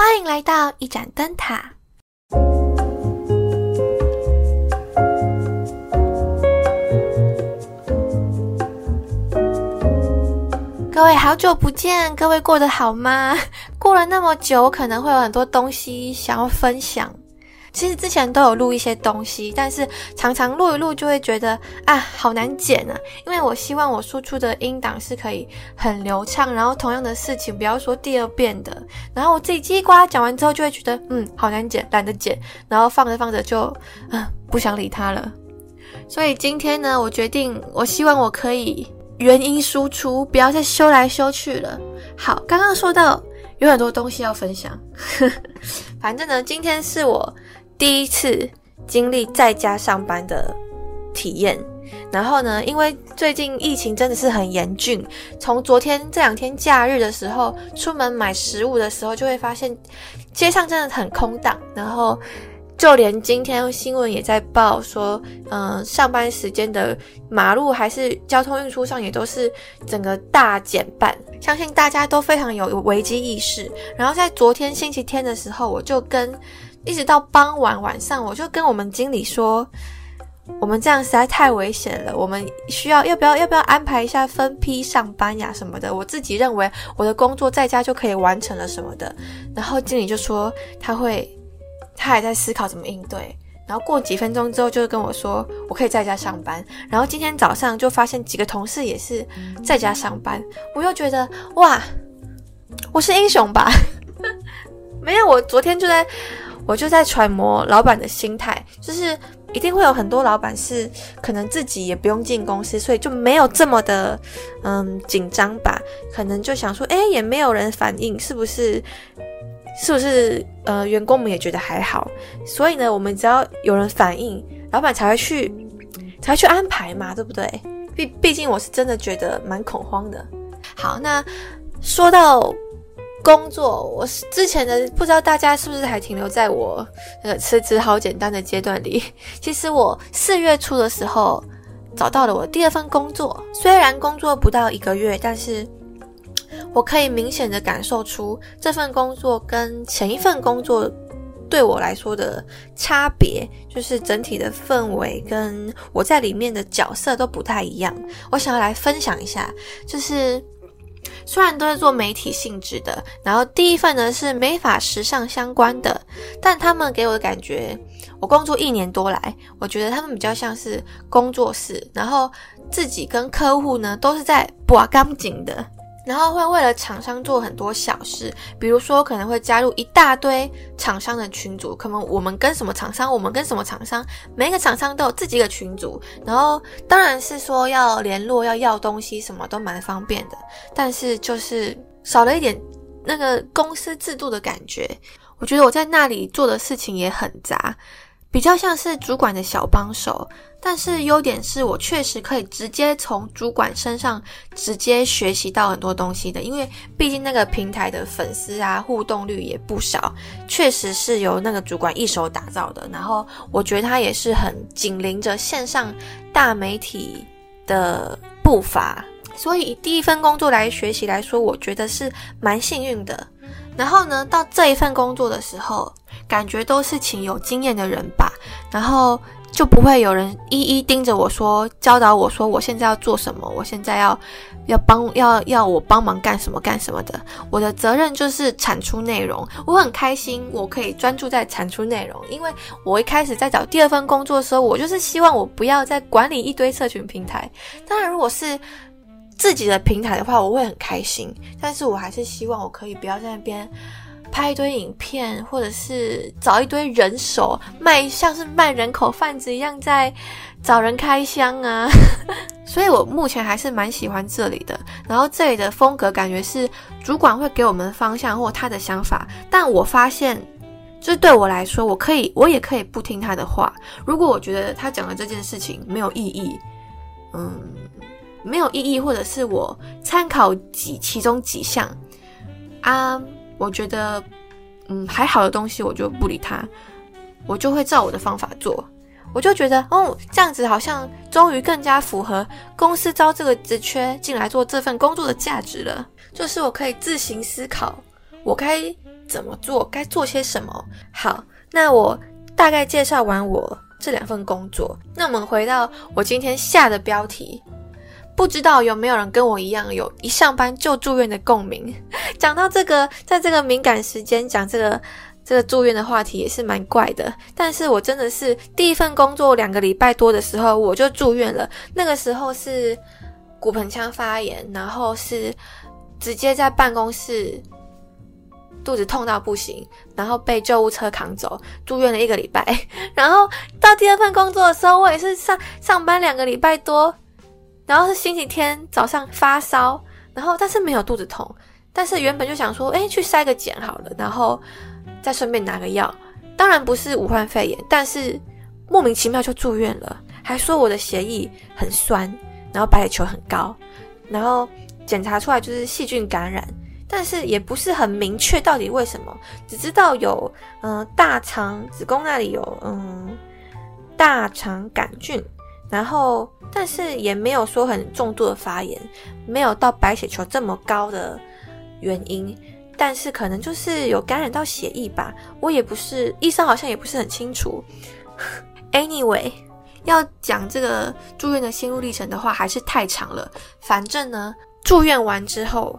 欢迎来到一盏灯塔。各位好久不见，各位过得好吗？过了那么久，我可能会有很多东西想要分享。其实之前都有录一些东西，但是常常录一录就会觉得啊，好难剪啊。因为我希望我输出的音档是可以很流畅，然后同样的事情不要说第二遍的。然后我自己叽呱讲完之后，就会觉得嗯，好难剪，懒得剪，然后放着放着就啊，不想理它了。所以今天呢，我决定，我希望我可以原音输出，不要再修来修去了。好，刚刚说到有很多东西要分享，反正呢，今天是我。第一次经历在家上班的体验，然后呢，因为最近疫情真的是很严峻，从昨天这两天假日的时候，出门买食物的时候，就会发现街上真的很空荡，然后就连今天新闻也在报说，嗯，上班时间的马路还是交通运输上也都是整个大减半，相信大家都非常有危机意识。然后在昨天星期天的时候，我就跟。一直到傍晚晚上，我就跟我们经理说，我们这样实在太危险了，我们需要要不要要不要安排一下分批上班呀什么的。我自己认为我的工作在家就可以完成了什么的。然后经理就说他会，他还在思考怎么应对。然后过几分钟之后，就跟我说我可以在家上班。然后今天早上就发现几个同事也是在家上班，我又觉得哇，我是英雄吧？没有，我昨天就在。我就在揣摩老板的心态，就是一定会有很多老板是可能自己也不用进公司，所以就没有这么的嗯紧张吧。可能就想说，哎，也没有人反应，是不是？是不是？呃，员工们也觉得还好。所以呢，我们只要有人反应，老板才会去，才会去安排嘛，对不对？毕毕竟我是真的觉得蛮恐慌的。好，那说到。工作，我是之前的，不知道大家是不是还停留在我那个辞职好简单的阶段里。其实我四月初的时候找到了我第二份工作，虽然工作不到一个月，但是我可以明显的感受出这份工作跟前一份工作对我来说的差别，就是整体的氛围跟我在里面的角色都不太一样。我想要来分享一下，就是。虽然都是做媒体性质的，然后第一份呢是美法时尚相关的，但他们给我的感觉，我工作一年多来，我觉得他们比较像是工作室，然后自己跟客户呢都是在 把钢筋的。然后会为了厂商做很多小事，比如说可能会加入一大堆厂商的群组，可能我们跟什么厂商，我们跟什么厂商，每一个厂商都有自己的群组。然后当然是说要联络、要要东西，什么都蛮方便的，但是就是少了一点那个公司制度的感觉。我觉得我在那里做的事情也很杂。比较像是主管的小帮手，但是优点是我确实可以直接从主管身上直接学习到很多东西的，因为毕竟那个平台的粉丝啊互动率也不少，确实是由那个主管一手打造的。然后我觉得他也是很紧邻着线上大媒体的步伐，所以第一份工作来学习来说，我觉得是蛮幸运的。然后呢，到这一份工作的时候。感觉都是请有经验的人吧，然后就不会有人一一盯着我说教导我说我现在要做什么，我现在要要帮要要我帮忙干什么干什么的。我的责任就是产出内容，我很开心，我可以专注在产出内容，因为我一开始在找第二份工作的时候，我就是希望我不要再管理一堆社群平台。当然，如果是自己的平台的话，我会很开心，但是我还是希望我可以不要在那边。拍一堆影片，或者是找一堆人手卖，像是卖人口贩子一样在找人开箱啊。所以我目前还是蛮喜欢这里的。然后这里的风格感觉是主管会给我们方向或他的想法，但我发现，就是对我来说，我可以，我也可以不听他的话。如果我觉得他讲的这件事情没有意义，嗯，没有意义，或者是我参考几其中几项啊。我觉得，嗯，还好的东西我就不理他，我就会照我的方法做。我就觉得，哦，这样子好像终于更加符合公司招这个职缺进来做这份工作的价值了。就是我可以自行思考，我该怎么做，该做些什么。好，那我大概介绍完我这两份工作，那我们回到我今天下的标题。不知道有没有人跟我一样，有一上班就住院的共鸣。讲到这个，在这个敏感时间讲这个这个住院的话题也是蛮怪的。但是我真的是第一份工作两个礼拜多的时候我就住院了。那个时候是骨盆腔发炎，然后是直接在办公室肚子痛到不行，然后被救护车扛走，住院了一个礼拜。然后到第二份工作的时候，我也是上上班两个礼拜多。然后是星期天早上发烧，然后但是没有肚子痛，但是原本就想说，哎，去筛个检好了，然后再顺便拿个药。当然不是武汉肺炎，但是莫名其妙就住院了，还说我的血液很酸，然后白血球很高，然后检查出来就是细菌感染，但是也不是很明确到底为什么，只知道有嗯大肠子宫那里有嗯大肠杆菌。然后，但是也没有说很重度的发炎，没有到白血球这么高的原因，但是可能就是有感染到血液吧。我也不是医生，好像也不是很清楚。Anyway，要讲这个住院的心路历程的话，还是太长了。反正呢，住院完之后，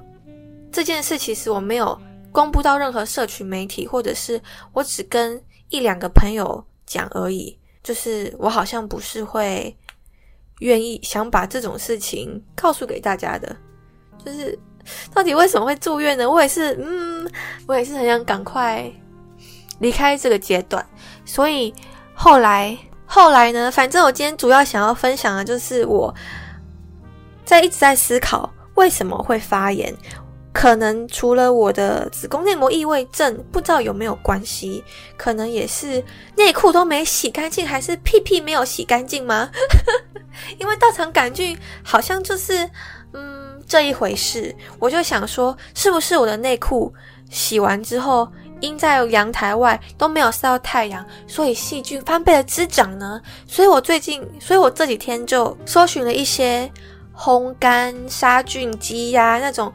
这件事其实我没有公布到任何社群媒体，或者是我只跟一两个朋友讲而已。就是我好像不是会愿意想把这种事情告诉给大家的，就是到底为什么会住院呢？我也是，嗯，我也是很想赶快离开这个阶段。所以后来后来呢，反正我今天主要想要分享的就是我在一直在思考为什么会发炎。可能除了我的子宫内膜异位症，不知道有没有关系？可能也是内裤都没洗干净，还是屁屁没有洗干净吗？因为大肠杆菌好像就是嗯这一回事。我就想说，是不是我的内裤洗完之后阴在阳台外都没有晒到太阳，所以细菌翻倍的滋长呢？所以我最近，所以我这几天就搜寻了一些烘干杀菌机呀那种。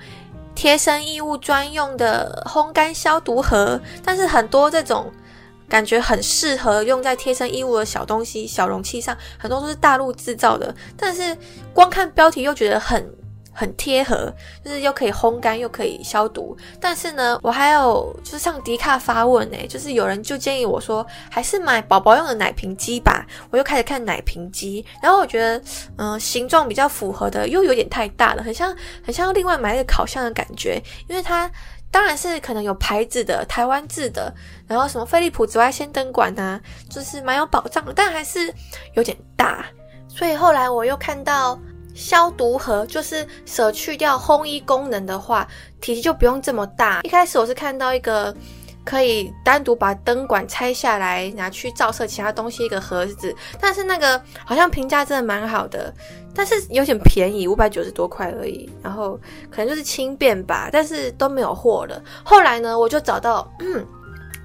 贴身衣物专用的烘干消毒盒，但是很多这种感觉很适合用在贴身衣物的小东西、小容器上，很多都是大陆制造的，但是光看标题又觉得很。很贴合，就是又可以烘干又可以消毒。但是呢，我还有就是上迪卡发问诶，就是有人就建议我说，还是买宝宝用的奶瓶机吧。我又开始看奶瓶机，然后我觉得，嗯，形状比较符合的又有点太大了，很像很像另外买一个烤箱的感觉。因为它当然是可能有牌子的台湾制的，然后什么飞利浦紫外线灯管啊，就是蛮有保障的，但还是有点大。所以后来我又看到。消毒盒就是舍去掉烘衣功能的话，体积就不用这么大。一开始我是看到一个可以单独把灯管拆下来拿去照射其他东西一个盒子，但是那个好像评价真的蛮好的，但是有点便宜，五百九十多块而已。然后可能就是轻便吧，但是都没有货了。后来呢，我就找到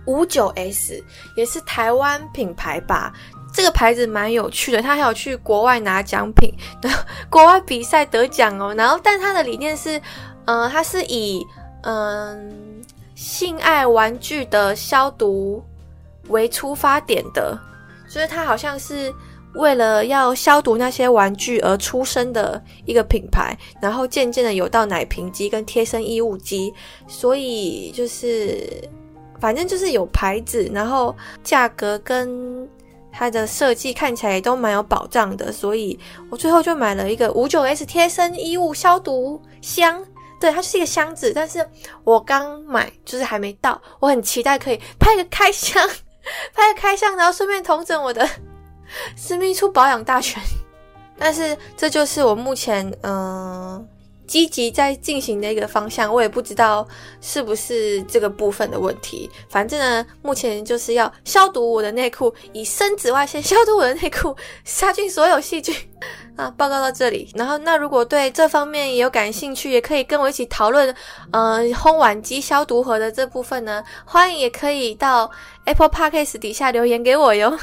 五九 S，也是台湾品牌吧。这个牌子蛮有趣的，他还有去国外拿奖品，国外比赛得奖哦。然后，但他的理念是，嗯，他是以嗯性爱玩具的消毒为出发点的，所以他好像是为了要消毒那些玩具而出生的一个品牌。然后渐渐的有到奶瓶机跟贴身衣物机，所以就是反正就是有牌子，然后价格跟。它的设计看起来都蛮有保障的，所以我最后就买了一个五九 S 贴身衣物消毒箱。对，它就是一个箱子，但是我刚买，就是还没到。我很期待可以拍个开箱，拍个开箱，然后顺便同整我的私密处保养大全。但是这就是我目前嗯。积极在进行的一个方向，我也不知道是不是这个部分的问题。反正呢，目前就是要消毒我的内裤，以深紫外线消毒我的内裤，杀菌所有细菌。啊，报告到这里。然后，那如果对这方面也有感兴趣，也可以跟我一起讨论，嗯，烘碗机消毒盒的这部分呢，欢迎也可以到 Apple Podcast 底下留言给我哟。